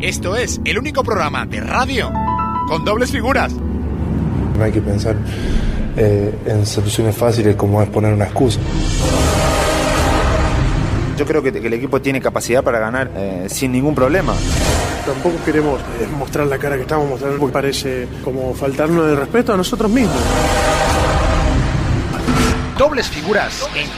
Esto es el único programa de radio con dobles figuras. No hay que pensar eh, en soluciones fáciles como es poner una excusa. Yo creo que, el equipo tiene capacidad para ganar eh, sin ningún problema. Tampoco queremos eh, mostrar la cara que estamos mostrando porque parece como faltarnos de respeto a nosotros mismos. Dobles figuras en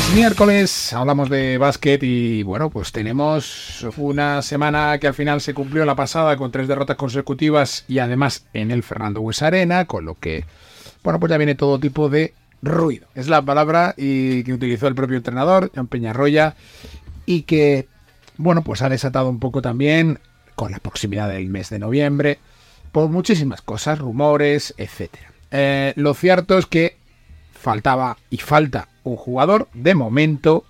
es miércoles, hablamos de básquet y bueno, pues tenemos una semana que al final se cumplió la pasada con tres derrotas consecutivas y además en el Fernando Hues Arena, con lo que, bueno, pues ya viene todo tipo de ruido. Es la palabra y que utilizó el propio entrenador, John Peñarroya, y que, bueno, pues ha desatado un poco también con la proximidad del mes de noviembre, por muchísimas cosas, rumores, etc. Eh, lo cierto es que faltaba y falta un jugador de momento,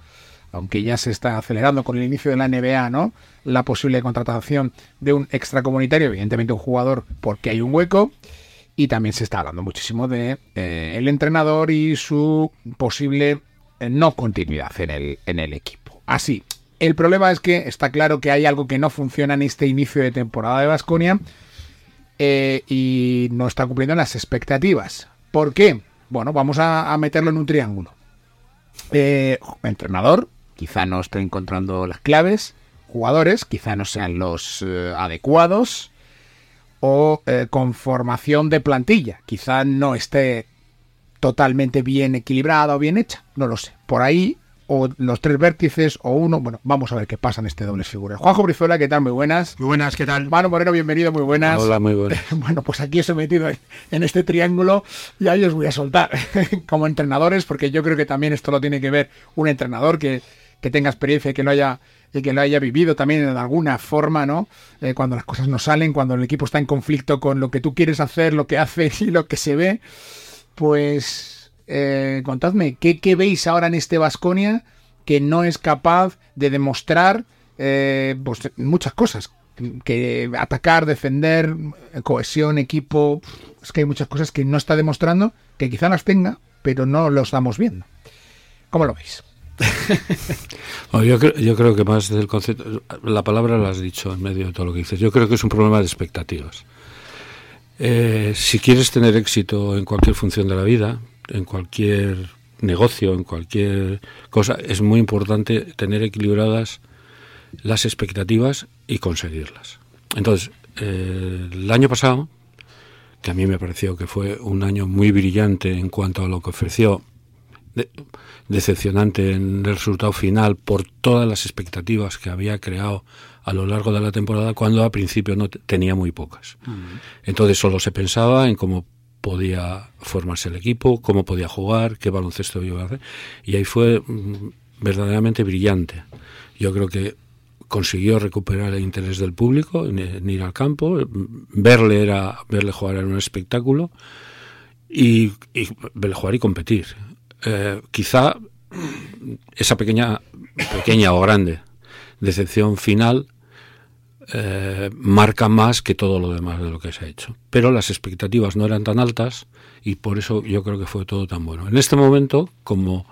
aunque ya se está acelerando con el inicio de la NBA, ¿no? La posible contratación de un extracomunitario, evidentemente un jugador porque hay un hueco. Y también se está hablando muchísimo de eh, el entrenador y su posible eh, no continuidad en el, en el equipo. Así, el problema es que está claro que hay algo que no funciona en este inicio de temporada de Vasconia eh, y no está cumpliendo las expectativas. ¿Por qué? Bueno, vamos a meterlo en un triángulo. Eh, entrenador, quizá no esté encontrando las claves. Jugadores, quizá no sean los eh, adecuados. O eh, conformación de plantilla, quizá no esté totalmente bien equilibrada o bien hecha. No lo sé. Por ahí o los tres vértices o uno. Bueno, vamos a ver qué pasa en este doble figura. Juanjo Brizuela, ¿qué tal? Muy buenas. Muy buenas, ¿qué tal? Mano Moreno, bienvenido, muy buenas. Hola, muy buenas. bueno, pues aquí os he metido en este triángulo y ahí os voy a soltar como entrenadores, porque yo creo que también esto lo tiene que ver un entrenador que, que tenga experiencia y que lo haya y que lo haya vivido también de alguna forma, ¿no? Eh, cuando las cosas no salen, cuando el equipo está en conflicto con lo que tú quieres hacer, lo que hace y lo que se ve, pues eh, contadme, ¿qué, veis ahora en este Vasconia que no es capaz de demostrar eh, pues, muchas cosas? Que atacar, defender, cohesión, equipo. Es que hay muchas cosas que no está demostrando, que quizá las tenga, pero no lo estamos viendo. ¿Cómo lo veis? yo, creo, que más del concepto, la palabra la has dicho en medio de todo lo que dices. Yo creo que es un problema de expectativas. Eh, si quieres tener éxito en cualquier función de la vida, en cualquier negocio, en cualquier cosa, es muy importante tener equilibradas las expectativas y conseguirlas. Entonces, eh, el año pasado, que a mí me pareció que fue un año muy brillante en cuanto a lo que ofreció, decepcionante en el resultado final por todas las expectativas que había creado a lo largo de la temporada, cuando al principio no tenía muy pocas. Entonces solo se pensaba en cómo podía formarse el equipo, cómo podía jugar, qué baloncesto iba a hacer. Y ahí fue mm, verdaderamente brillante. Yo creo que consiguió recuperar el interés del público en, ir al campo, verle era verle jugar era un espectáculo y, verle jugar y competir. Eh, quizá esa pequeña pequeña o grande decepción final eh, marca más que todo lo demás de lo que se ha hecho. Pero las expectativas no eran tan altas y por eso yo creo que fue todo tan bueno. En este momento, como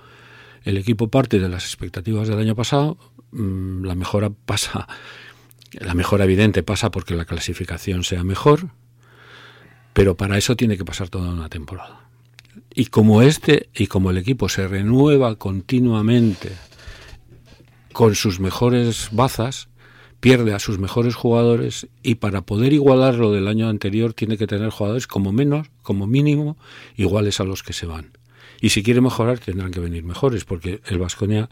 el equipo parte de las expectativas del año pasado, mm, la mejora pasa, la mejora evidente pasa porque la clasificación sea mejor, pero para eso tiene que pasar toda una temporada. Y como este y como el equipo se renueva continuamente con sus mejores bazas, pierde a sus mejores jugadores y para poder igualar lo del año anterior tiene que tener jugadores como menos, como mínimo, iguales a los que se van. Y si quiere mejorar tendrán que venir mejores porque el Vasconia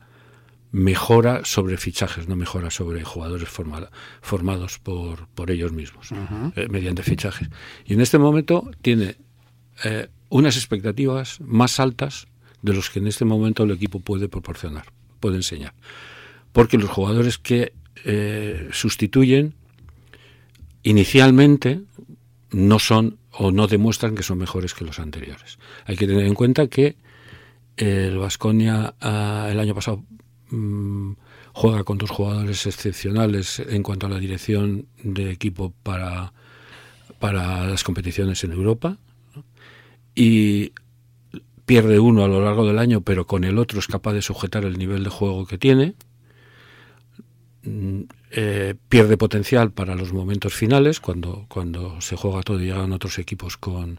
mejora sobre fichajes, no mejora sobre jugadores formados por, por ellos mismos, eh, mediante fichajes. Y en este momento tiene eh, unas expectativas más altas de los que en este momento el equipo puede proporcionar, puede enseñar porque los jugadores que eh, sustituyen inicialmente no son o no demuestran que son mejores que los anteriores. Hay que tener en cuenta que el Vasconia ah, el año pasado mm, juega con dos jugadores excepcionales en cuanto a la dirección de equipo para, para las competiciones en Europa y pierde uno a lo largo del año, pero con el otro es capaz de sujetar el nivel de juego que tiene. Mm, eh, pierde potencial para los momentos finales, cuando, cuando se juega todo y llegan otros equipos con,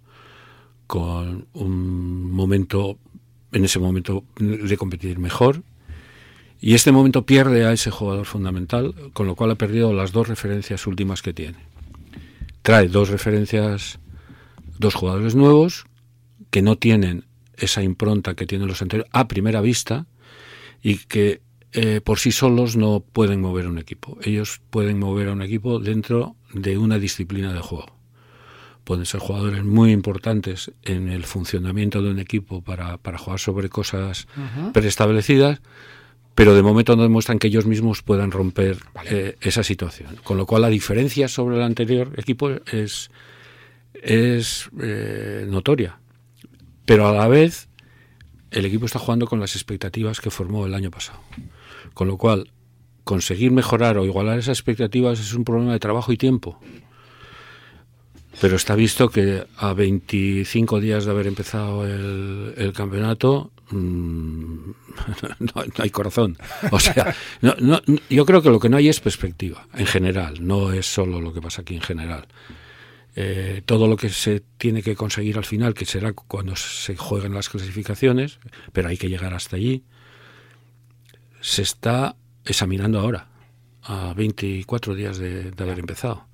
con un momento, en ese momento, de competir mejor. Y este momento pierde a ese jugador fundamental, con lo cual ha perdido las dos referencias últimas que tiene. Trae dos referencias, dos jugadores nuevos, que no tienen esa impronta que tienen los anteriores a primera vista y que eh, por sí solos no pueden mover un equipo. Ellos pueden mover a un equipo dentro de una disciplina de juego. Pueden ser jugadores muy importantes en el funcionamiento de un equipo para, para jugar sobre cosas preestablecidas, pero de momento no demuestran que ellos mismos puedan romper eh, esa situación. Con lo cual la diferencia sobre el anterior equipo es, es eh, notoria. Pero a la vez el equipo está jugando con las expectativas que formó el año pasado. Con lo cual, conseguir mejorar o igualar esas expectativas es un problema de trabajo y tiempo. Pero está visto que a 25 días de haber empezado el, campeonato mm, no, hay corazón. O sea, yo creo que lo que no hay es perspectiva, en general. No es solo lo que pasa aquí en general. Eh, todo lo que se tiene que conseguir al final, que será cuando se jueguen las clasificaciones, pero hay que llegar hasta allí se está examinando ahora, a 24 días de, haber empezado.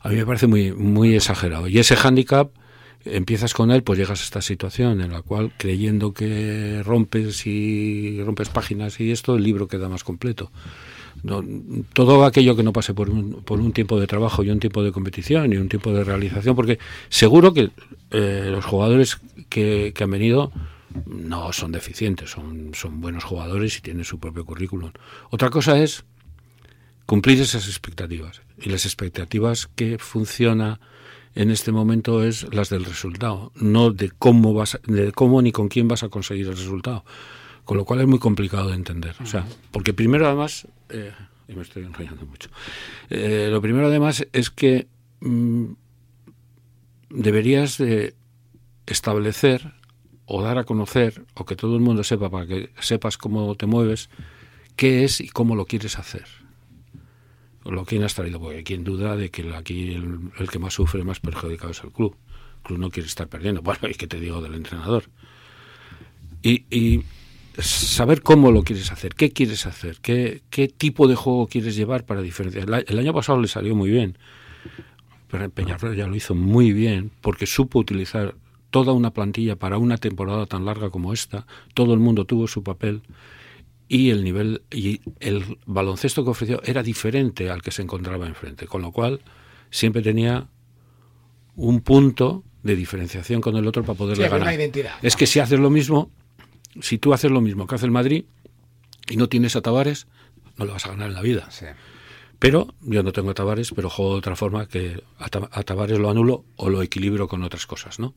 A mí me parece muy, muy exagerado. Y ese hándicap, empiezas con él, pues llegas a esta situación en la cual, creyendo que rompes y rompes páginas y esto, el libro queda más completo. todo aquello que no pase por un, por un tiempo de trabajo y un tiempo de competición y un tiempo de realización, porque seguro que eh, los jugadores que, que han venido no son deficientes, son, son buenos jugadores y tienen su propio currículum. Otra cosa es cumplir esas expectativas. Y las expectativas que funciona en este momento es las del resultado, no de cómo vas, de cómo ni con quién vas a conseguir el resultado. Con lo cual es muy complicado de entender. O sea, porque primero además, eh, y me estoy enrollando mucho, eh, lo primero además es que mm, deberías de establecer o dar a conocer, o que todo el mundo sepa, para que sepas cómo te mueves, qué es y cómo lo quieres hacer. Lo que has traído, porque quien duda de que aquí el, que más sufre, más perjudicado es el club. El club no quiere estar perdiendo. Bueno, y que te digo del entrenador. Y, saber cómo lo quieres hacer, qué quieres hacer, qué, qué tipo de juego quieres llevar para diferenciar. El año pasado le salió muy bien, pero Peñarroya ya lo hizo muy bien porque supo utilizar toda una plantilla para una temporada tan larga como esta, todo el mundo tuvo su papel y el nivel y el baloncesto que ofreció era diferente al que se encontraba enfrente, con lo cual siempre tenía un punto de diferenciación con el otro para poderle ganar. es que si haces lo mismo, si tú haces lo mismo que hace el Madrid y no tienes a Tavares, no lo vas a ganar en la vida. Pero yo no tengo a Tavares, pero juego de otra forma que a, Tavares lo anulo o lo equilibro con otras cosas, ¿no?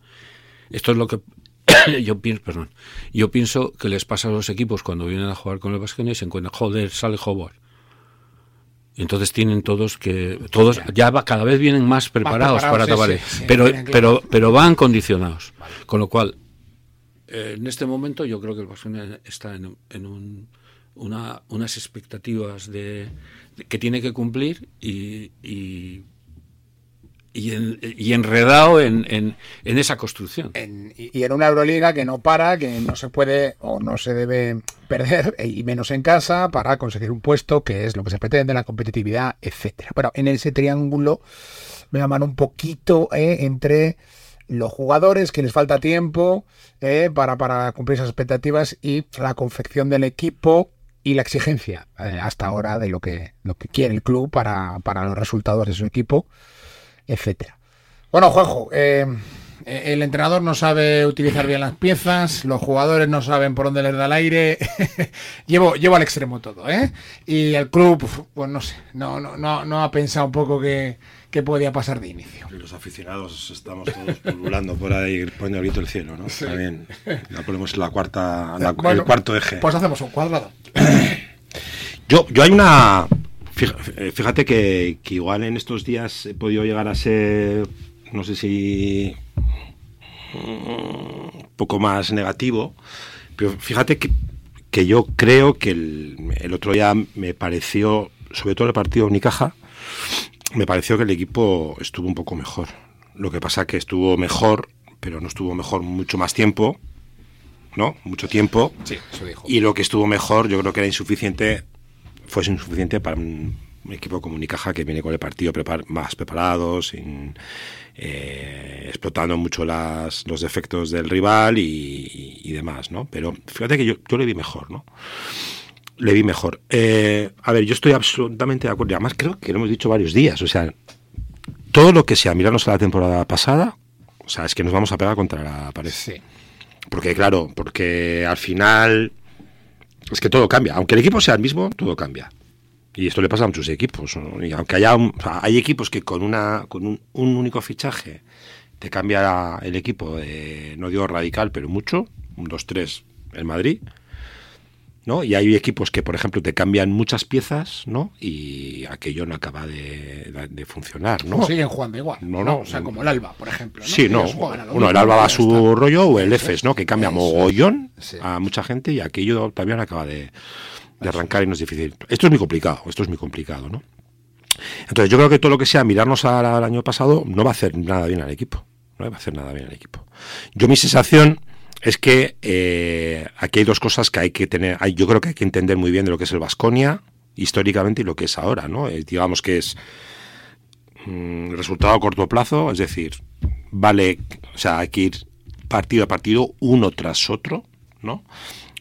Esto es lo que yo pienso, perdón, yo pienso que les pasa a los equipos cuando vienen a jugar con el Vasconia y se encuentran, joder, sale Howard. Entonces tienen todos que todos ya cada vez vienen más preparados, para Tavares, pero pero pero van condicionados. Con lo cual eh, en este momento yo creo que el Vasconia está en, un, una, unas expectativas de, que tiene que cumplir y, y y, enredado en, en, esa construcción. y, en una Euroliga que no para, que no se puede o no se debe perder, e, y menos en casa, para conseguir un puesto, que es lo que se pretende, la competitividad, etcétera. Bueno, en ese triángulo me llaman un poquito eh, entre los jugadores, que les falta tiempo eh, para, para cumplir esas expectativas, y la confección del equipo y la exigencia eh, hasta ahora de lo que, lo que quiere el club para, para los resultados de su equipo etcétera. Bueno, Juanjo, eh, Eh, el entrenador no sabe utilizar bien las piezas, los jugadores no saben por dónde les da el aire. llevo, llevo al extremo todo, ¿eh? Y el club, pues no sé, no, no, no, no ha pensado un poco que, que podía pasar de inicio. Los aficionados estamos todos pululando por ahí poniendo el grito del cielo, ¿no? También. Ya ponemos la cuarta, la, Bueno, el cuarto eje. Pues hacemos un cuadrado. Yo, yo hay una. Eh, Fíjate que, que igual en estos días he podido llegar a ser, no sé si. mm, un poco más negativo, pero fíjate que, que yo creo que el, el otro día me pareció, sobre todo el partido Unicaja, me pareció que el equipo estuvo un poco mejor. Lo que pasa que estuvo mejor, pero no estuvo mejor mucho más tiempo, ¿no? Mucho tiempo. Sí, eso dijo. Y lo que estuvo mejor, yo creo que era insuficiente, fue insuficiente para un, equipo como Unicaja que viene con el partido prepar- más preparado, sin, eh, explotando mucho las, los defectos del rival y, demás, ¿no? Pero fíjate que yo, yo le vi mejor, ¿no? Le vi mejor. Eh, a ver, yo estoy absolutamente de acuerdo. Y además creo que lo hemos dicho varios días. O sea, todo lo que sea mirarnos a la temporada pasada, o sea, es que nos vamos a pegar contra la pared. Sí. Porque, claro, porque al final es que todo cambia. Aunque el equipo sea el mismo, todo cambia. Y esto le pasa a muchos equipos. Y aunque haya hay equipos que con una con un, un único fichaje te cambia el equipo, de, no digo radical, pero mucho, un 2-3 el Madrid. ¿No? Y hay equipos que, por ejemplo, te cambian muchas piezas, ¿no? Y aquello no acaba de, de- funcionar, ¿no? No, siguen jugando igual. No, No. O sea, como el Alba, por ejemplo. ¿no? Sí, no. Bueno, el Alba va a su está. rollo o el Eso EFES, ¿no? Que cambia Eso mogollón Sí. a mucha gente y aquello también acaba de, de arrancar y no es difícil. Esto es muy complicado, esto es muy complicado, ¿no? Entonces yo creo que todo lo que sea mirarnos al, al año pasado no va a hacer nada bien al equipo. No va a hacer nada bien al equipo. Yo mi sensación es que eh, aquí hay dos cosas que hay que tener. Yo creo que hay que entender muy bien de lo que es el Vasconia históricamente y lo que es ahora, ¿no? Eh, digamos que es mm, resultado a corto plazo, es decir, vale, o sea, hay que ir partido a partido, uno tras otro, ¿no?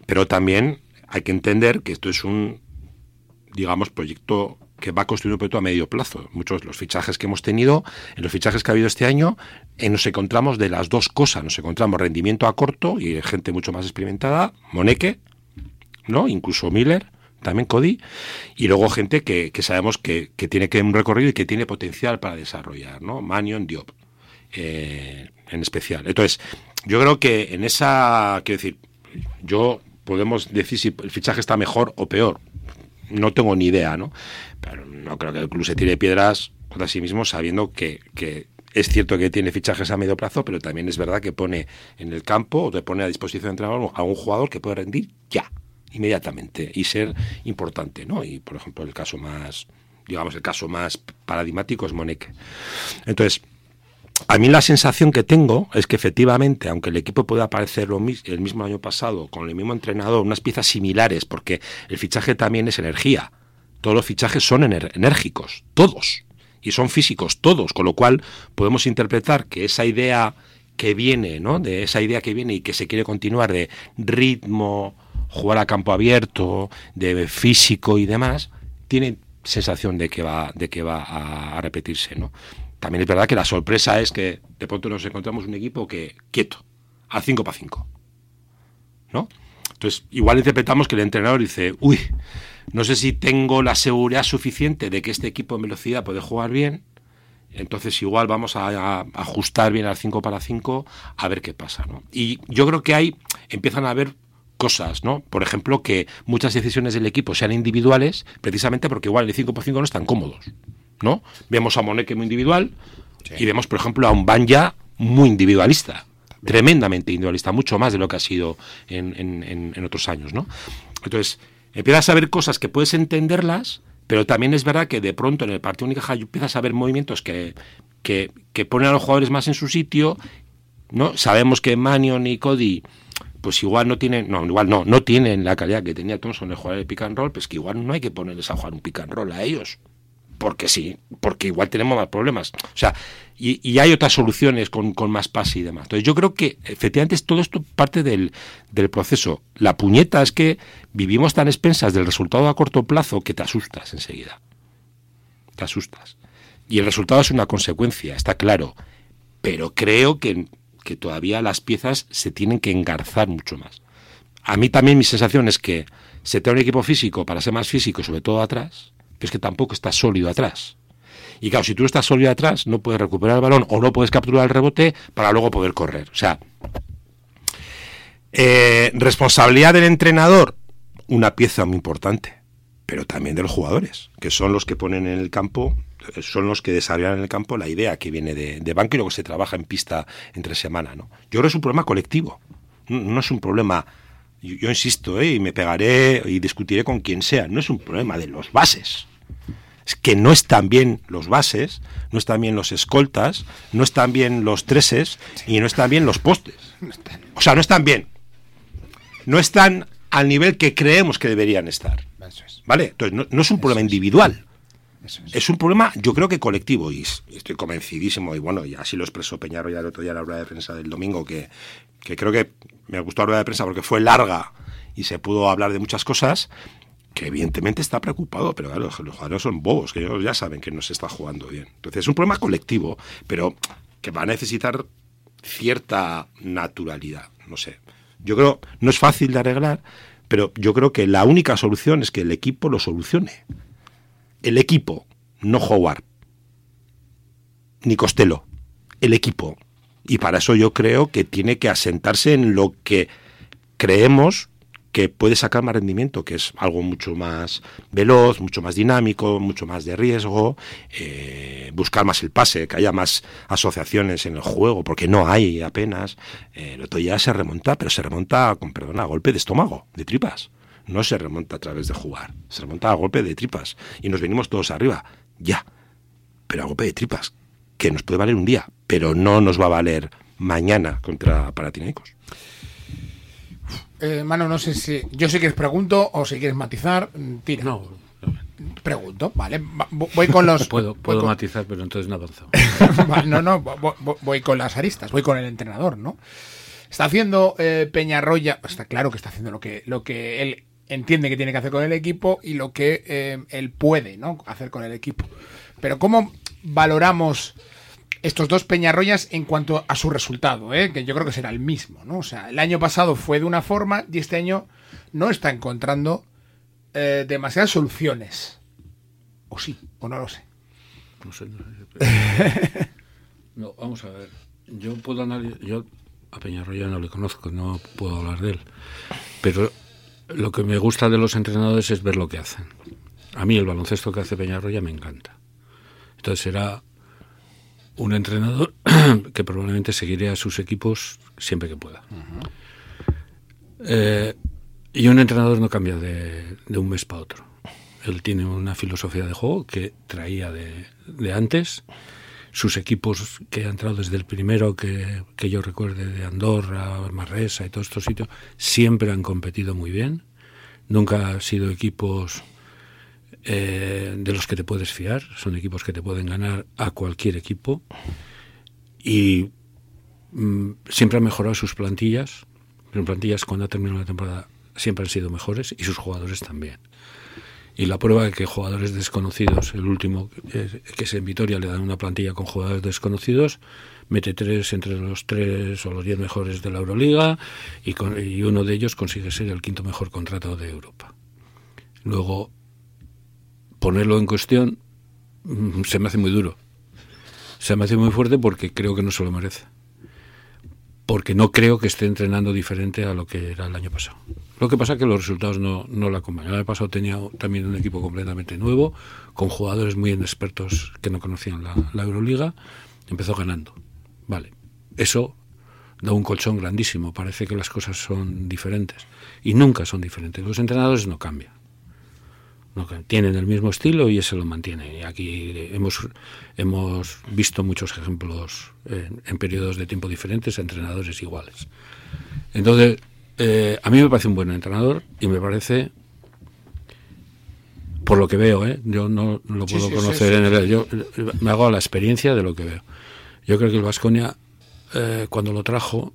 Pero también hay que entender que esto es un, digamos, proyecto que va a construir un proyecto a medio plazo. Muchos de los fichajes que hemos tenido, en los fichajes que ha habido este año, eh, nos encontramos de las dos cosas. Nos encontramos rendimiento a corto y gente mucho más experimentada, Moneque, ¿no? Incluso Miller, también Cody, y luego gente que, que sabemos que, que tiene que un recorrido y que tiene potencial para desarrollar, ¿no? Manion, Diop, eh, en especial. Entonces, yo creo que en esa, quiero decir, yo podemos decir si el fichaje está mejor o peor. No tengo ni idea, ¿no? Pero no creo que el club se tire piedras contra sí mismo sabiendo que, que es cierto que tiene fichajes a medio plazo, pero también es verdad que pone en el campo o te pone a disposición de entrenador a un jugador que puede rendir ya, inmediatamente y ser importante, ¿no? Y por ejemplo el caso más, digamos el caso más paradigmático es Moneque. Entonces, a mí la sensación que tengo es que efectivamente, aunque el equipo pueda aparecer lo el mismo año pasado, con el mismo entrenador, unas piezas similares, porque el fichaje también es energía. Todos los fichajes son enérgicos, todos. Y son físicos, todos. Con lo cual podemos interpretar que esa idea que viene, ¿no? De esa idea que viene y que se quiere continuar de ritmo, jugar a campo abierto, de físico y demás, tiene sensación de que va, de que va a, a repetirse, ¿no? También es verdad que la sorpresa es que de pronto nos encontramos un equipo que quieto, al 5 para 5. ¿No? Entonces, igual interpretamos que el entrenador dice, uy, no sé si tengo la seguridad suficiente de que este equipo en velocidad puede jugar bien, entonces igual vamos a, a ajustar bien al 5 para 5 a ver qué pasa, ¿no? Y yo creo que ahí empiezan a haber cosas, ¿no? Por ejemplo, que muchas decisiones del equipo sean individuales, precisamente porque igual el 5 por 5 no están cómodos, ¿no? Vemos a Moneque muy individual y vemos, por ejemplo, a un Banja muy individualista, tremendamente individualista, mucho más de lo que ha sido en, en- en- en otros años, ¿no? Entonces, empiezas a ver cosas que puedes entenderlas, pero también es verdad que de pronto en el partido Unicaja empiezas a ver movimientos que, que, que ponen a los jugadores más en su sitio, ¿no? Sabemos que Manion y Cody pues igual no tienen, no, igual no, no tienen la calidad que tenía Thompson de jugar el pick and roll, pues que igual no hay que ponerles a jugar un pick and roll a ellos. Porque sí, porque igual tenemos más problemas. O sea, y, hay otras soluciones con, más pase y demás. Entonces yo creo que efectivamente es todo esto parte del, del proceso. La puñeta es que vivimos tan expensas del resultado a corto plazo que te asustas enseguida. Te asustas. Y el resultado es una consecuencia, está claro. Pero creo que, que todavía las piezas se tienen que engarzar mucho más. A mí también mi sensación es que se da un equipo físico para ser más físico, sobre todo atrás, es que tampoco está sólido atrás. Y claro, si tú estás sólido atrás, no puedes recuperar el balón o no puedes capturar el rebote para luego poder correr. O sea, eh, responsabilidad del entrenador, una pieza muy importante, pero también de los jugadores, que son los que ponen en el campo, eh, son los que desarrollan en el campo la idea que viene de, de banco y luego se trabaja en pista entre semana. ¿no? Yo creo que es un problema colectivo, no, es un problema, yo, yo insisto, ¿eh? y me pegaré y discutiré con quien sea, no es un problema de los bases. Es que no están bien los bases, no están bien los escoltas, no están bien los treses y no están bien los postes. O sea, no están bien no están al nivel que creemos que deberían estar. ¿Vale? Entonces, no, no es un problema individual. Es. un problema, yo creo que colectivo, y estoy convencidísimo, y bueno, y así lo expresó Peñarro ya el otro día en la rueda de prensa del domingo, que, que creo que me gustó la rueda de prensa porque fue larga y se pudo hablar de muchas cosas, que evidentemente está preocupado, pero claro, los jugadores son bobos, que ellos ya saben que no se está jugando bien. Entonces es un problema colectivo, pero que va a necesitar cierta naturalidad, no sé. Yo creo, no es fácil de arreglar, pero yo creo que la única solución es que el equipo lo solucione. El equipo, no Howard, ni Costello, el equipo. Y para eso yo creo que tiene que asentarse en lo que creemos que puede sacar más rendimiento, que es algo mucho más veloz, mucho más dinámico, mucho más de riesgo, eh, buscar más el pase, que haya más asociaciones en el juego, porque no hay apenas. Eh, el otro ya se remonta, pero se remonta con, perdona, a golpe de estómago, de tripas. No se remonta a través de jugar, se remonta a golpe de tripas. Y nos venimos todos arriba, ya, pero a golpe de tripas, que nos puede valer un día, pero no nos va a valer mañana contra Paratinaicos. Eh, Mano, no sé si. Yo sé que les pregunto o si quieres matizar. Tira. No, Pregunto, vale. va- vo- Voy con los. puedo, puedo con- matizar, pero entonces no avanzo. Vale, no, no, vo- vo- voy con las aristas, voy con el entrenador, ¿no? Está haciendo eh, Peñarroya, está claro que está haciendo lo que, lo que él entiende que tiene que hacer con el equipo y lo que eh, él puede, ¿no? Hacer con el equipo. Pero ¿cómo valoramos estos dos Peñarroyas en cuanto a su resultado, ¿eh? que yo creo que será el mismo, ¿no? O sea, el año pasado fue de una forma y este año no está encontrando eh, demasiadas soluciones. O sí, o no lo sé. No sé, no sé, pero- No, vamos a ver. Yo puedo analizar. Yo a Peñarroya no le conozco, no puedo hablar de él. Pero lo que me gusta de los entrenadores es ver lo que hacen. A mí el baloncesto que hace Peñarroya me encanta. Entonces será un entrenador que probablemente seguiré a sus equipos siempre que pueda. Eh, y un entrenador no cambia de, de un mes para otro. Él tiene una filosofía de juego que traía de, de antes. Sus equipos que ha entrado desde el primero que, que yo recuerde de Andorra, Marresa y todos estos sitios, siempre han competido muy bien. Nunca han sido equipos eh, de los que te puedes fiar. Son equipos que te pueden ganar a cualquier equipo. Y mm, siempre han mejorado sus plantillas. Sus plantillas cuando ha la temporada siempre han sido mejores y sus jugadores también. Y la prueba de que jugadores desconocidos, el último, eh, que es en Vitoria, le dan una plantilla con jugadores desconocidos, mete tres entre los tres o los diez mejores de la Euroliga y, y uno de ellos consigue ser el quinto mejor contrato de Europa. Luego, ponerlo en cuestión mm, se me hace muy duro. Se me hace muy fuerte porque creo que no se lo merece. Porque no creo que esté entrenando diferente a lo que era el año pasado. Lo que pasa es que los resultados no, no lo acompañan. El año pasado tenía también un equipo completamente nuevo, con jugadores muy inexpertos que no conocían la, la Euroliga. Empezó ganando. Vale. Eso da un colchón grandísimo. Parece que las cosas son diferentes. Y nunca son diferentes. Los entrenadores no cambian. Tienen el mismo estilo y ese lo mantiene. Y aquí hemos, hemos visto muchos ejemplos en, en periodos de tiempo diferentes, entrenadores iguales. Entonces, eh, a mí me parece un buen entrenador y me parece, por lo que veo, ¿eh? yo no lo puedo sí, conocer sí, en el... Yo eh, me hago a la experiencia de lo que veo. Yo creo que el Vasconia, cuando lo trajo,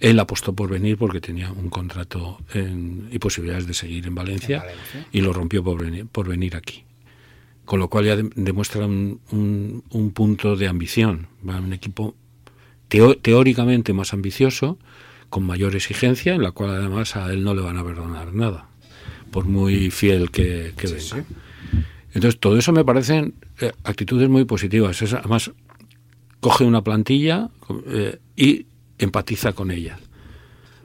él apostó por venir porque tenía un contrato en- y posibilidades de seguir en Valencia, En Valencia. y lo rompió por venir, por venir aquí. Con lo cual ya de- demuestra un, un- un punto de ambición. Va un equipo teóricamente más ambicioso, con mayor exigencia, en la cual además a él no le van a perdonar nada, por muy fiel que, venga. Entonces, todo eso me parecen eh, actitudes muy positivas. además, coge una plantilla eh, y empatiza con ella.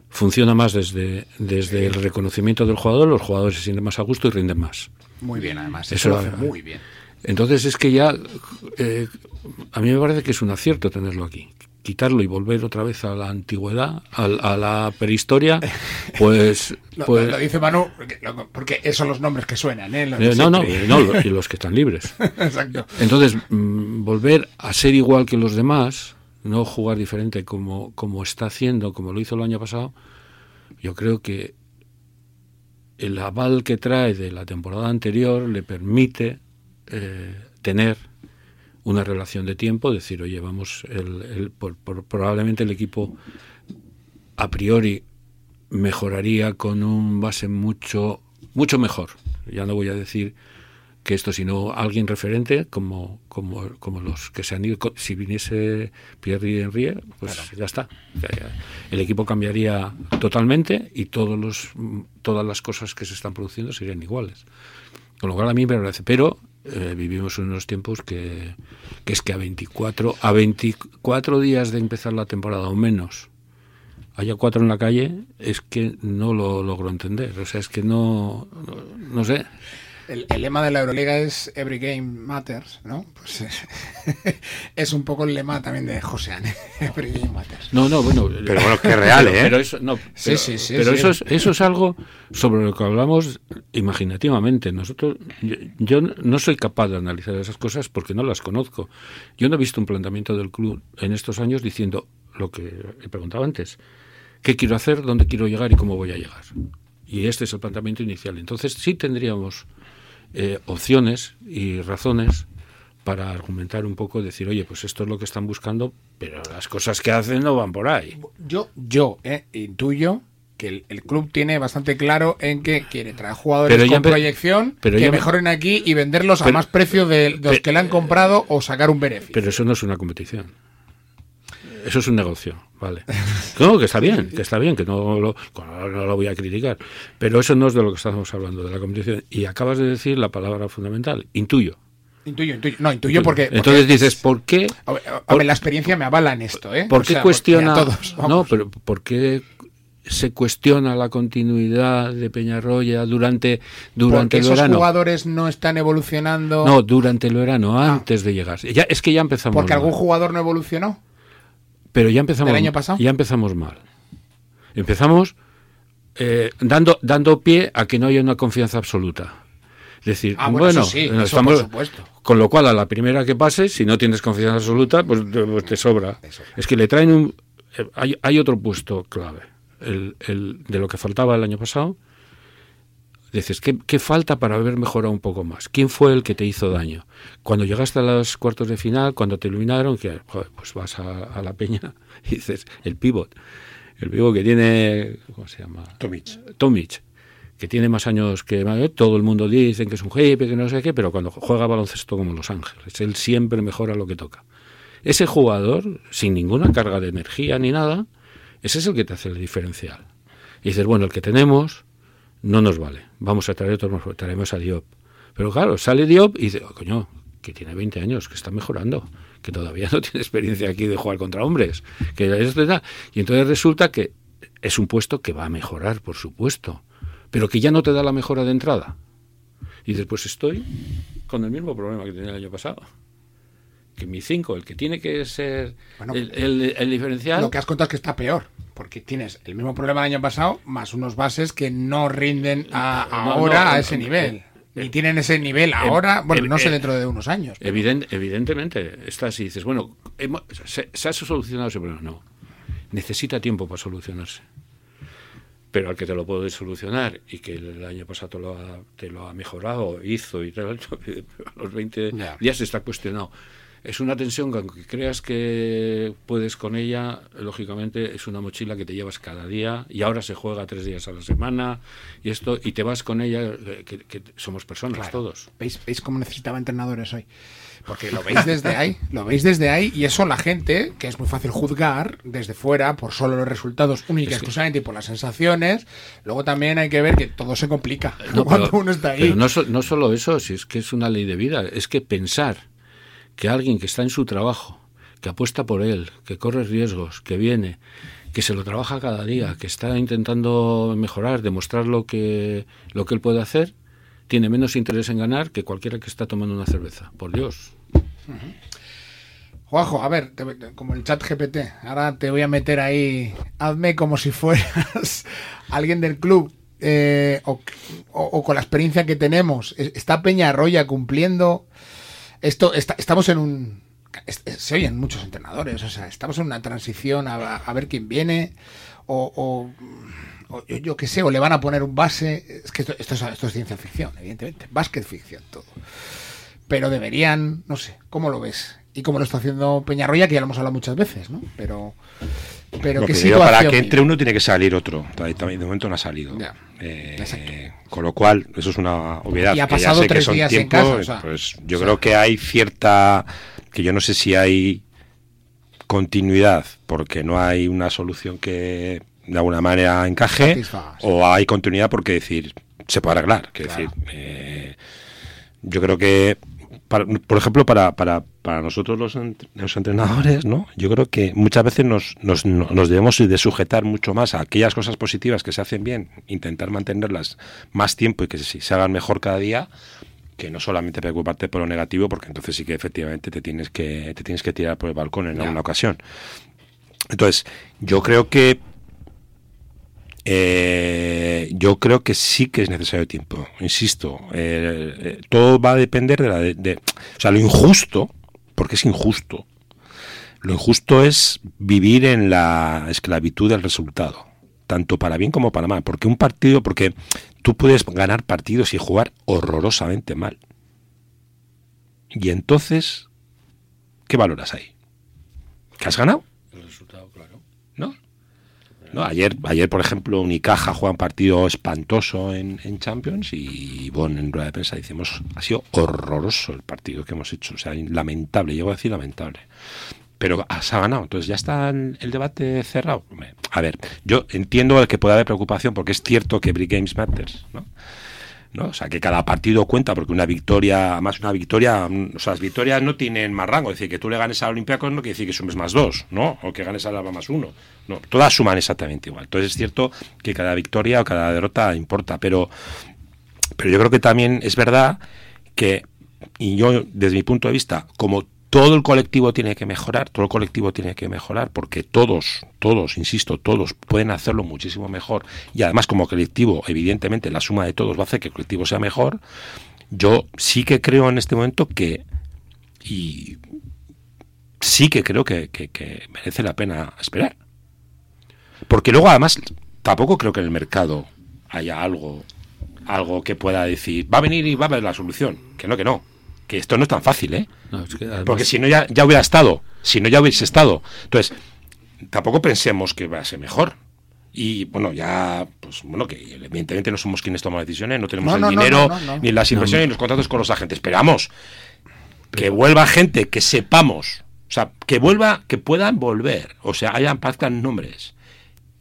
Funciona más desde, desde el reconocimiento del jugador, los jugadores se sienten más a gusto y rinden más. Muy bien, además. Eso, lo hace muy bien. Entonces es que ya, eh, a mí me parece que es un acierto tenerlo aquí quitarlo y volver otra vez a la antigüedad, a, la prehistoria, pues... pues lo, dice Manu porque, esos son los nombres que suenan, ¿eh? eh no, no, y los que están libres. Exacto. Entonces, mm, volver a ser igual que los demás, no jugar diferente como, como está haciendo, como lo hizo el año pasado, yo creo que el aval que trae de la temporada anterior le permite eh, tener una relación de tiempo, decir, oye, vamos, el, probablemente el equipo a priori mejoraría con un base mucho, mucho mejor. Ya no voy a decir que esto, sino alguien referente como, como, como los que se han ido. Si viniese Pierre Henry, pues ya está. El equipo cambiaría totalmente y todos los, todas las cosas que se están produciendo serían iguales. Con lo cual a mí me parece. Pero eh, vivimos en unos tiempos que, que, es que a 24, a 24 días de empezar la temporada o menos haya cuatro en la calle, es que no lo logro entender. O sea, es que no, no sé. El, lema de la Euroliga es Every Game Matters, ¿no? Pues es, un poco el lema también de José Every Game Matters. No, no, bueno. Pero bueno, que real, ¿eh? Pero eso, no, sí, sí, sí, pero eso, es, eso es algo sobre lo que hablamos imaginativamente. Nosotros, yo, no soy capaz de analizar esas cosas porque no las conozco. Yo no he visto un planteamiento del club en estos años diciendo lo que he preguntado antes. ¿Qué quiero hacer? ¿Dónde quiero llegar? ¿Y cómo voy a llegar? Y este es el planteamiento inicial. Entonces sí tendríamos eh, opciones y razones para argumentar un poco, decir, oye, pues esto es lo que están buscando, pero las cosas que hacen no van por ahí. Yo, yo eh, intuyo que el, club tiene bastante claro en que quiere traer jugadores con proyección pero que mejoren aquí y venderlos a más precio de, los que le han comprado o sacar un beneficio. Pero eso no es una competición. Eso es un negocio, vale. No, que está bien, que está bien, que no lo, no lo voy a criticar. Pero eso no es de lo que estamos hablando, de la competición. Y acabas de decir la palabra fundamental, intuyo. Intuyo, intuyo. No, intuyo porque, Entonces dices, ¿por qué? A la experiencia me avala en esto, ¿eh? ¿Por qué cuestiona? Todos, no, pero ¿por qué se cuestiona la continuidad de Peñarroya durante, durante el verano. esos jugadores no están evolucionando. No, durante el verano, ah. antes de llegar. Ya, es que ya empezamos. ¿Porque algún jugador no evolucionó? Pero ya empezamos, año pasado? ya empezamos mal. Empezamos eh, dando, dando pie a que no haya una confianza absoluta. Es decir, ah, bueno, estamos, con lo cual a la primera que pase, si no tienes confianza absoluta, pues, pues te, sobra. Es que le traen un... Eh, hay, hay otro puesto clave, el, el, de lo que faltaba el año pasado. Dices, ¿qué, ¿qué, falta para haber mejorado un poco más? ¿Quién fue el que te hizo daño? Cuando llegaste a los cuartos de final, cuando te iluminaron, que pues vas a, la peña y dices, el pivot. El pivot que tiene, ¿cómo se llama? Tomic. Tomic, que tiene más años que todo el mundo dice que es un jefe, que no sé qué, pero cuando juega baloncesto como Los Ángeles, él siempre mejora lo que toca. Ese jugador, sin ninguna carga de energía ni nada, ese es el que te hace el diferencial. Y dices, bueno, el que tenemos no nos vale. Vamos a traer otro, traemos a Diop. Pero claro, sale Diop y dice, oh, coño, que tiene 20 años, que está mejorando, que todavía no tiene experiencia aquí de jugar contra hombres, que es verdad. Y entonces resulta que es un puesto que va a mejorar, por supuesto, pero que ya no te da la mejora de entrada. Y después estoy con el mismo problema que tenía el año pasado. Que mi 5, el que tiene que ser el, el diferencial. Lo que has contado es que está peor porque tienes el mismo problema del año pasado, más unos bases que no rinden ahora a ese nivel. Y tienen ese nivel ahora, bueno, no sé dentro de unos años. evidentemente, estás y dices, bueno, se, ha solucionado ese problema? No. Necesita tiempo para solucionarse. Pero al que te lo puede solucionar y que el año pasado te lo ha, te lo ha mejorado, hizo y tal, a los 20 días está cuestionado. Es una tensión que aunque creas que puedes con ella, lógicamente es una mochila que te llevas cada día y ahora se juega tres días a la semana y esto y te vas con ella, eh, que, somos personas todos. ¿Veis, ¿Veis cómo necesitaba entrenadores hoy? Porque lo veis desde ahí, lo veis desde ahí y eso la gente, que es muy fácil juzgar desde fuera por solo los resultados únicos exclusivamente y por las sensaciones, luego también hay que ver que todo se complica cuando uno está ahí. Pero no, no solo eso, si es que es una ley de vida, es que pensar que alguien que está en su trabajo, que apuesta por él, que corre riesgos, que viene, que se lo trabaja cada día, que está intentando mejorar, demostrar lo que, lo que él puede hacer, tiene menos interés en ganar que cualquiera que está tomando una cerveza. Por Dios. Juanjo, a ver, como el chat GPT, ahora te voy a meter ahí, hazme como si fueras alguien del club eh, o, con la experiencia que tenemos. ¿Está Peña Arroya cumpliendo esto estamos en un se oyen muchos entrenadores, o sea, estamos en una transición a, ver quién viene, o, yo, qué sé, o le van a poner un base. Es que esto, esto, es, ciencia ficción, evidentemente, básquet ficción, todo. Pero deberían, no sé, ¿cómo lo ves? Y cómo lo está haciendo Peñarroya, que ya lo hemos hablado muchas veces, ¿no? Pero, pero que Para que entre uno tiene que salir otro. De momento no ha salido. Eh, con lo cual, eso es una obviedad. Y ha pasado tres días en casa. pues yo creo que hay cierta. que yo no sé si hay continuidad, porque no hay una solución que de alguna manera encaje, o hay continuidad porque decir, se puede arreglar. Que decir, eh, yo creo que por ejemplo, para, para, para nosotros los, los, entrenadores, ¿no? Yo creo que muchas veces nos, nos, nos, debemos de sujetar mucho más a aquellas cosas positivas que se hacen bien, intentar mantenerlas más tiempo y que se, se hagan mejor cada día, que no solamente preocuparte por lo negativo, porque entonces sí que efectivamente te tienes que, te tienes que tirar por el balcón en alguna ocasión. Entonces, yo creo que eh, yo creo que sí que es necesario tiempo, insisto. Eh, eh, todo va a depender de la. De, o sea, lo injusto, porque es injusto. Lo injusto es vivir en la esclavitud del resultado, tanto para bien como para mal. Porque un partido, porque tú puedes ganar partidos y jugar horrorosamente mal. Y entonces, ¿qué valoras ahí? ¿Que has ganado? ¿No? Ayer, ayer, por ejemplo, Unicaja juega un partido espantoso en, Champions y bueno, en rueda de prensa decimos, ha sido horroroso el partido que hemos hecho, o sea, lamentable, llego a decir lamentable. Pero se ha ganado, entonces ya está el, debate cerrado. A ver, yo entiendo que puede haber preocupación porque es cierto que Every Games Matters, ¿no? ¿No? O sea, que cada partido cuenta, porque una victoria, más una victoria, o sea, las victorias no tienen más rango, es decir, que tú le ganes al Olympiacos no quiere decir que sumes más dos, ¿no? O que ganes al Alba más uno. No, todas suman exactamente igual. Entonces es cierto que cada victoria o cada derrota importa, pero, pero yo creo que también es verdad que, y yo desde mi punto de vista, como todo el colectivo tiene que mejorar, todo el colectivo tiene que mejorar, porque todos, todos, insisto, todos pueden hacerlo muchísimo mejor. Y además, como colectivo, evidentemente, la suma de todos va a hacer que el colectivo sea mejor. Yo sí que creo en este momento que, y sí que creo que, merece la pena esperar. Porque luego, además, tampoco creo que en el mercado haya algo, algo que pueda decir, va a venir y va a haber la solución. Que no, que no que esto no es tan fácil, ¿eh? Porque si no ya, ya hubiera estado, si no ya hubiese estado. Entonces, tampoco pensemos que va a ser mejor. Y bueno, ya, pues bueno, que evidentemente no somos quienes toman decisiones, no tenemos el dinero, ni las inversiones, ni los contratos con los agentes. Esperamos que vuelva gente, que sepamos, o sea, que vuelva, que puedan volver, o sea, hayan pactan nombres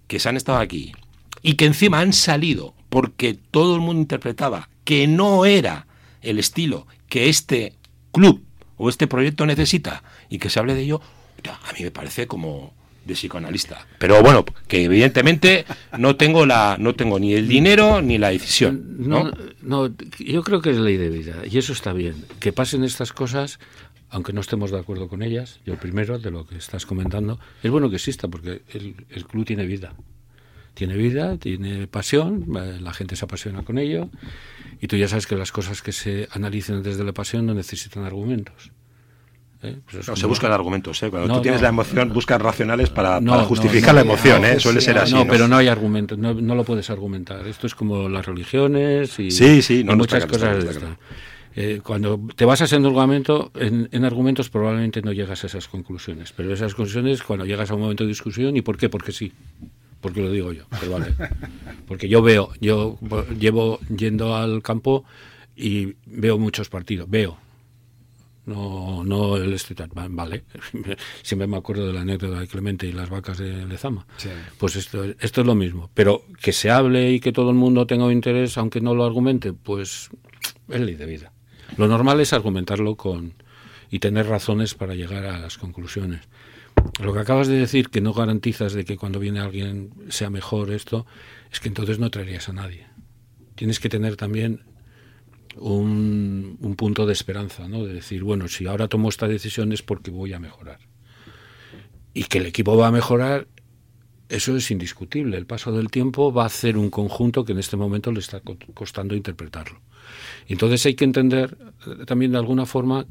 que se han estado aquí y que encima han salido porque todo el mundo interpretaba que no era el estilo que este club o este proyecto necesita y que se hable de ello, a mí me parece como de psicoanalista. Pero bueno, que evidentemente no tengo la no tengo ni el dinero ni la decisión. ¿no? No, yo creo que es ley de vida y eso está bien. Que pasen estas cosas, aunque no estemos de acuerdo con ellas, yo primero de lo que estás comentando, es bueno que exista porque el, el club tiene vida. Tiene vida, tiene pasión, la gente se apasiona con ello y tú ya sabes que las cosas que se analicen desde la pasión no necesitan argumentos. ¿eh? Pues no, se buscan argumentos. ¿eh? Cuando tú tienes la emoción, buscas racionales para, justificar la emoción. ¿eh? Suele ser así. No, pero no hay argumentos. No, lo puedes argumentar. Esto es como las religiones y, sí, sí, muchas cosas. Eh, cuando te basas en, argumento, en, en, argumentos probablemente no llegas a esas conclusiones, pero esas conclusiones cuando llegas a un momento de discusión, ¿y por qué? Porque sí, porque lo digo yo, pero vale. Porque yo veo, yo llevo yendo al campo y veo muchos partidos, veo, no, no el este vale. Siempre me acuerdo de la anécdota de Clemente y las vacas de Lezama. Pues esto, esto es lo mismo. Pero que se hable y que todo el mundo tenga interés, aunque no lo argumente, pues es ley de vida. Lo normal es argumentarlo con y tener razones para llegar a las conclusiones. Lo que acabas de decir, que no garantizas de que cuando viene alguien sea mejor esto, es que entonces no traerías a nadie. Tienes que tener también un, un, punto de esperanza, ¿no? De decir, bueno, si ahora tomo esta decisión es porque voy a mejorar. Y que el equipo va a mejorar, eso es indiscutible. El paso del tiempo va a hacer un conjunto que en este momento le está costando interpretarlo. Entonces hay que entender eh, también de alguna forma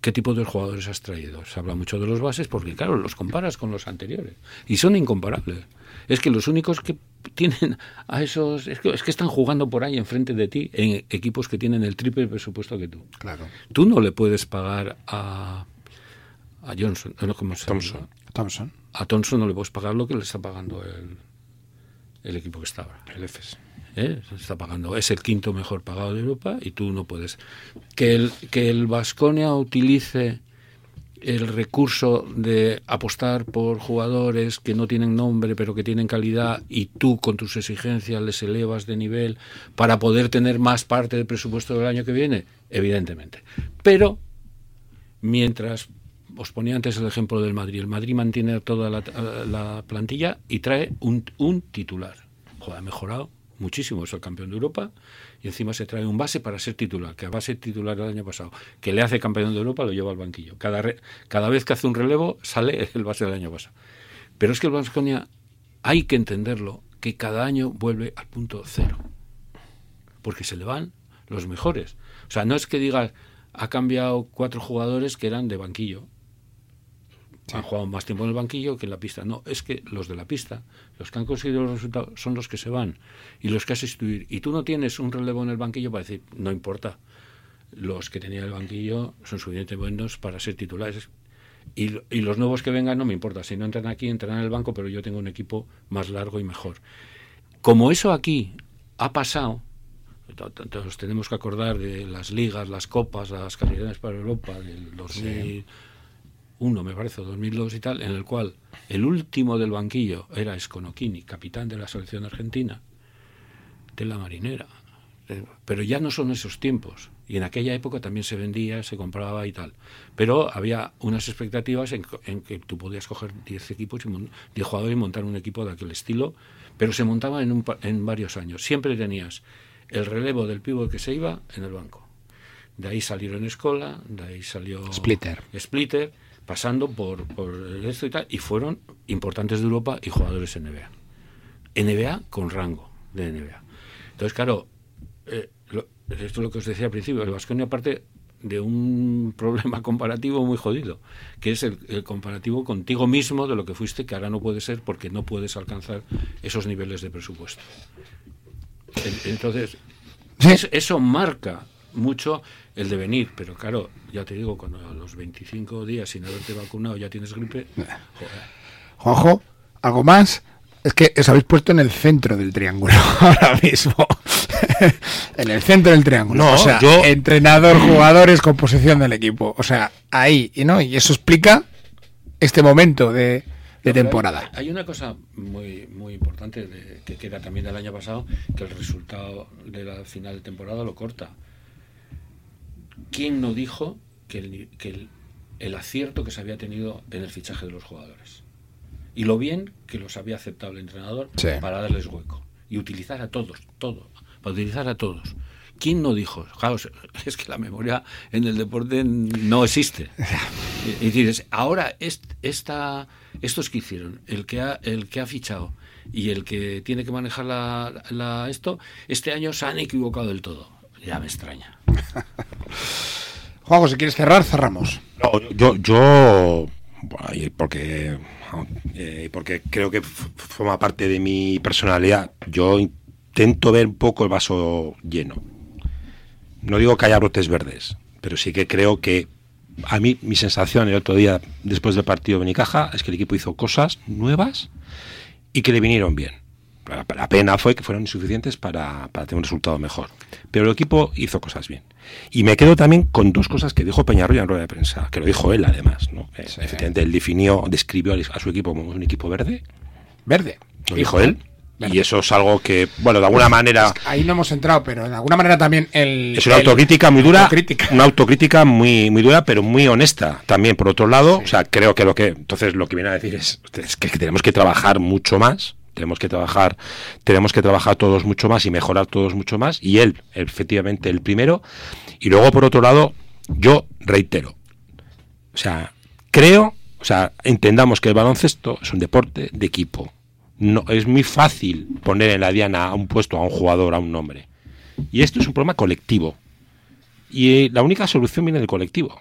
qué tipo de jugadores has traído. Se habla mucho de los bases porque, claro, los comparas con los anteriores y son incomparables. Es que los únicos que tienen a esos. Es que, es que están jugando por ahí enfrente de ti en equipos que tienen el triple presupuesto que tú. Claro. Tú no le puedes pagar a. A Johnson, no, ¿cómo se Thompson. Thompson. A Thompson no le puedes pagar lo que le está pagando el, el equipo que está ahora. El EFES. ¿Eh? Se está pagando. Es el quinto mejor pagado de Europa y tú no puedes. Que el que el Vasconia utilice el recurso de apostar por jugadores que no tienen nombre pero que tienen calidad y tú con tus exigencias les elevas de nivel para poder tener más parte del presupuesto del año que viene, evidentemente. Pero mientras os ponía antes el ejemplo del Madrid, el Madrid mantiene toda la, la plantilla y trae un, un titular. Joder, ha mejorado muchísimo, es el campeón de Europa, y encima se trae un base para ser titular, que a base titular el año pasado, que le hace campeón de Europa, lo lleva al banquillo. Cada, cada vez que hace un relevo sale el base del año pasado. Pero es que el Vasconia hay que entenderlo, que cada año vuelve al punto cero, porque se le van los mejores. O sea, no es que digas, ha cambiado cuatro jugadores que eran de banquillo, Sí. han jugado más tiempo en el banquillo que en la pista. No, es que los de la pista, los que han conseguido los resultados, son los que se van y los que has sustituir. Y tú no tienes un relevo en el banquillo para decir, no importa. Los que tenían el banquillo son suficientemente buenos para ser titulares. Y, y, los nuevos que vengan no me importa. Si no entran aquí, entran en el banco, pero yo tengo un equipo más largo y mejor. Como eso aquí ha pasado, entonces tenemos que acordar de las ligas, las copas, las calidades para Europa del 2000. Sí uno, me parece, 2002 y tal, en el cual el último del banquillo era Esconocchini, capitán de la selección argentina, de la marinera. Pero ya no son esos tiempos. Y en aquella época también se vendía, se compraba y tal. Pero había unas expectativas en, en que tú podías coger 10 equipos, y 10 jugadores y montar un equipo de aquel estilo, pero se montaba en, un, en varios años. Siempre tenías el relevo del pívot que se iba en el banco. De ahí salieron Escola, de ahí salió Splitter. Splitter pasando por, por esto y tal, y fueron importantes de Europa y jugadores NBA. NBA con rango de NBA. Entonces, claro, eh, lo, esto es lo que os decía al principio, el Vasconia aparte de un problema comparativo muy jodido, que es el, el, comparativo contigo mismo de lo que fuiste, que ahora no puede ser porque no puedes alcanzar esos niveles de presupuesto. Entonces, eso marca mucho el devenir, pero claro, ya te digo, cuando a los 25 días sin haberte vacunado ya tienes gripe. Joder. Juanjo, ¿algo más? Es que os habéis puesto en el centro del triángulo ahora mismo. en el centro del triángulo. No, o sea, yo... entrenador, jugadores, composición del equipo. O sea, ahí, y no, y eso explica este momento de, de No, temporada. Hay, hay, una cosa muy, muy importante de, que queda también del año pasado, que el resultado de la final de temporada lo corta. ¿Quién no dijo que, el, que el, el, acierto que se había tenido en el fichaje de los jugadores? Y lo bien que los había aceptado el entrenador Sí. para darles hueco. Y utilizar a todos, todo, para utilizar a todos. ¿Quién no dijo? Claro, es que la memoria en el deporte no existe. Y, y dices, ahora est, esta, estos que hicieron, el que ha, el que ha fichado y el que tiene que manejar la, la esto, este año se han equivocado del todo. Ya me extraña. Juanjo, si quieres cerrar, cerramos. Yo, yo porque, eh, porque creo que forma parte de mi personalidad. Yo intento ver un poco el vaso lleno. No digo que haya brotes verdes, pero sí que creo que a mí mi sensación el otro día después del partido de Benicaja es que el equipo hizo cosas nuevas y que le vinieron bien. La pena fue que fueron insuficientes para, para, tener un resultado mejor. Pero el equipo hizo cosas bien. Y me quedo también con dos cosas que dijo Peñarroya en rueda de prensa, que lo dijo él además. ¿no? Sí. Efectivamente, él definió, describió a su equipo como un equipo verde. Verde. Lo dijo él. Verde. Y eso es algo que, bueno, de alguna pues, manera. Es que ahí no hemos entrado, pero de alguna manera también el. Es una el, autocrítica muy dura. Autocrítica. Una autocrítica muy, muy dura, pero muy honesta también, por otro lado. Sí. O sea, creo que lo que. Entonces, lo que viene a decir es, es que tenemos que trabajar mucho más tenemos que trabajar tenemos que trabajar todos mucho más y mejorar todos mucho más y él efectivamente el primero. Y luego por otro lado yo reitero o sea creo o sea entendamos que el baloncesto es un deporte de equipo. No es muy fácil poner en la diana a un puesto a un jugador a un nombre. Y esto es un problema colectivo. Y la única solución viene del colectivo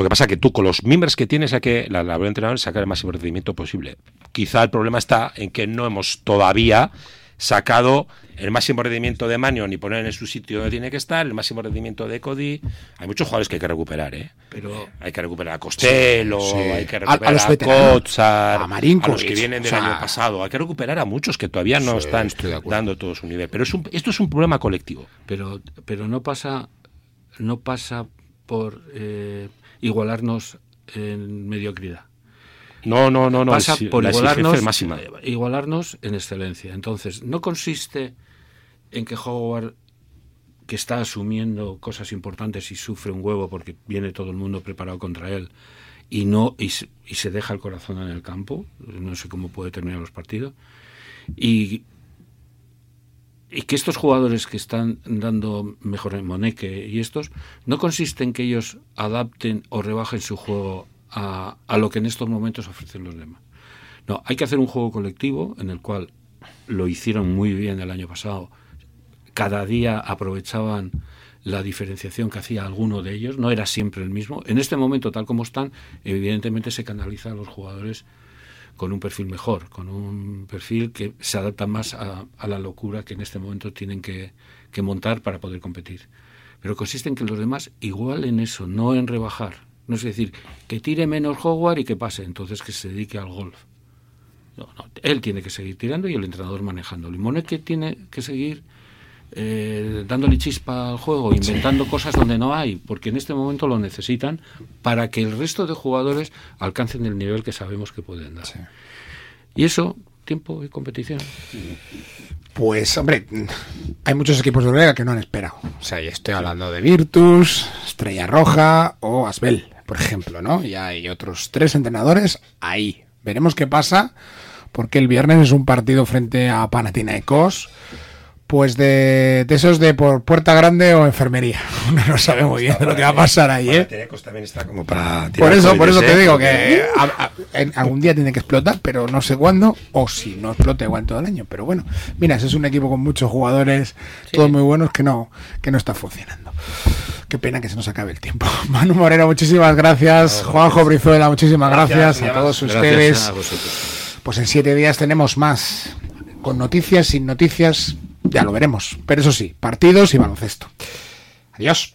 lo que pasa es que tú con los miembros que tienes hay que la labor de entrenador es sacar el máximo rendimiento posible. Quizá el problema está en que no hemos todavía sacado el máximo rendimiento de Manion y poner en su sitio donde tiene que estar, el máximo rendimiento de Cody. Hay muchos jugadores que hay que recuperar, ¿eh? Pero hay que recuperar a Costello, sí, sí. hay que recuperar a, a, los a Kotsar, a, los que vienen del o sea, año pasado. Hay que recuperar a muchos que todavía no sí, están dando todo su nivel. Pero es un, esto es un problema colectivo. Pero, pero no pasa, no pasa por eh, igualarnos en mediocridad. No, no, no, no. Pasa por igualarnos, máxima. igualarnos en excelencia. Entonces, no consiste en que Howard, que está asumiendo cosas importantes y sufre un huevo porque viene todo el mundo preparado contra él y no y, y se deja el corazón en el campo, no sé cómo puede terminar los partidos, y, y que estos jugadores que están dando mejor en Moneque y estos, no consiste en que ellos adapten o rebajen su juego a, a, lo que en estos momentos ofrecen los demás. No, hay que hacer un juego colectivo en el cual lo hicieron muy bien el año pasado. Cada día aprovechaban la diferenciación que hacía alguno de ellos, no era siempre el mismo. En este momento, tal como están, evidentemente se canaliza a los jugadores con un perfil mejor, con un perfil que se adapta más a, a la locura que en este momento tienen que, que, montar para poder competir. Pero consiste en que los demás igualen eso, no en rebajar. No es decir, que tire menos Howard y que pase, entonces que se dedique al golf. No, no, él tiene que seguir tirando y el entrenador manejándolo. Y que tiene que seguir eh, dándole chispa al juego, inventando sí. cosas donde no hay, porque en este momento lo necesitan para que el resto de jugadores alcancen el nivel que sabemos que pueden dar. Sí. Y eso, tiempo y competición. Pues, hombre, hay muchos equipos de Euroliga que no han esperado. O sea, yo estoy hablando de Virtus, Estrella Roja o Asbel, por ejemplo, ¿no? Y hay otros tres entrenadores ahí. Veremos qué pasa, porque el viernes es un partido frente a Panathinaikos pues de, de, esos de por puerta grande o enfermería. Uno no sabe muy bien de lo que va a pasar ahí, ¿eh? también está como para por eso, por eso te digo que a, a, en algún día tiene que explotar, pero no sé cuándo, o si no explota igual todo el año. Pero bueno, mira, ese es un equipo con muchos jugadores, sí. todos muy buenos, que no, que no está funcionando. Qué pena que se nos acabe el tiempo. Manu Moreno, muchísimas gracias. No, Juanjo Brizuela, muchísimas gracias, gracias a todos ustedes. A pues en siete días tenemos más, con noticias, sin noticias, ya lo veremos. Pero eso sí, partidos y baloncesto. Adiós.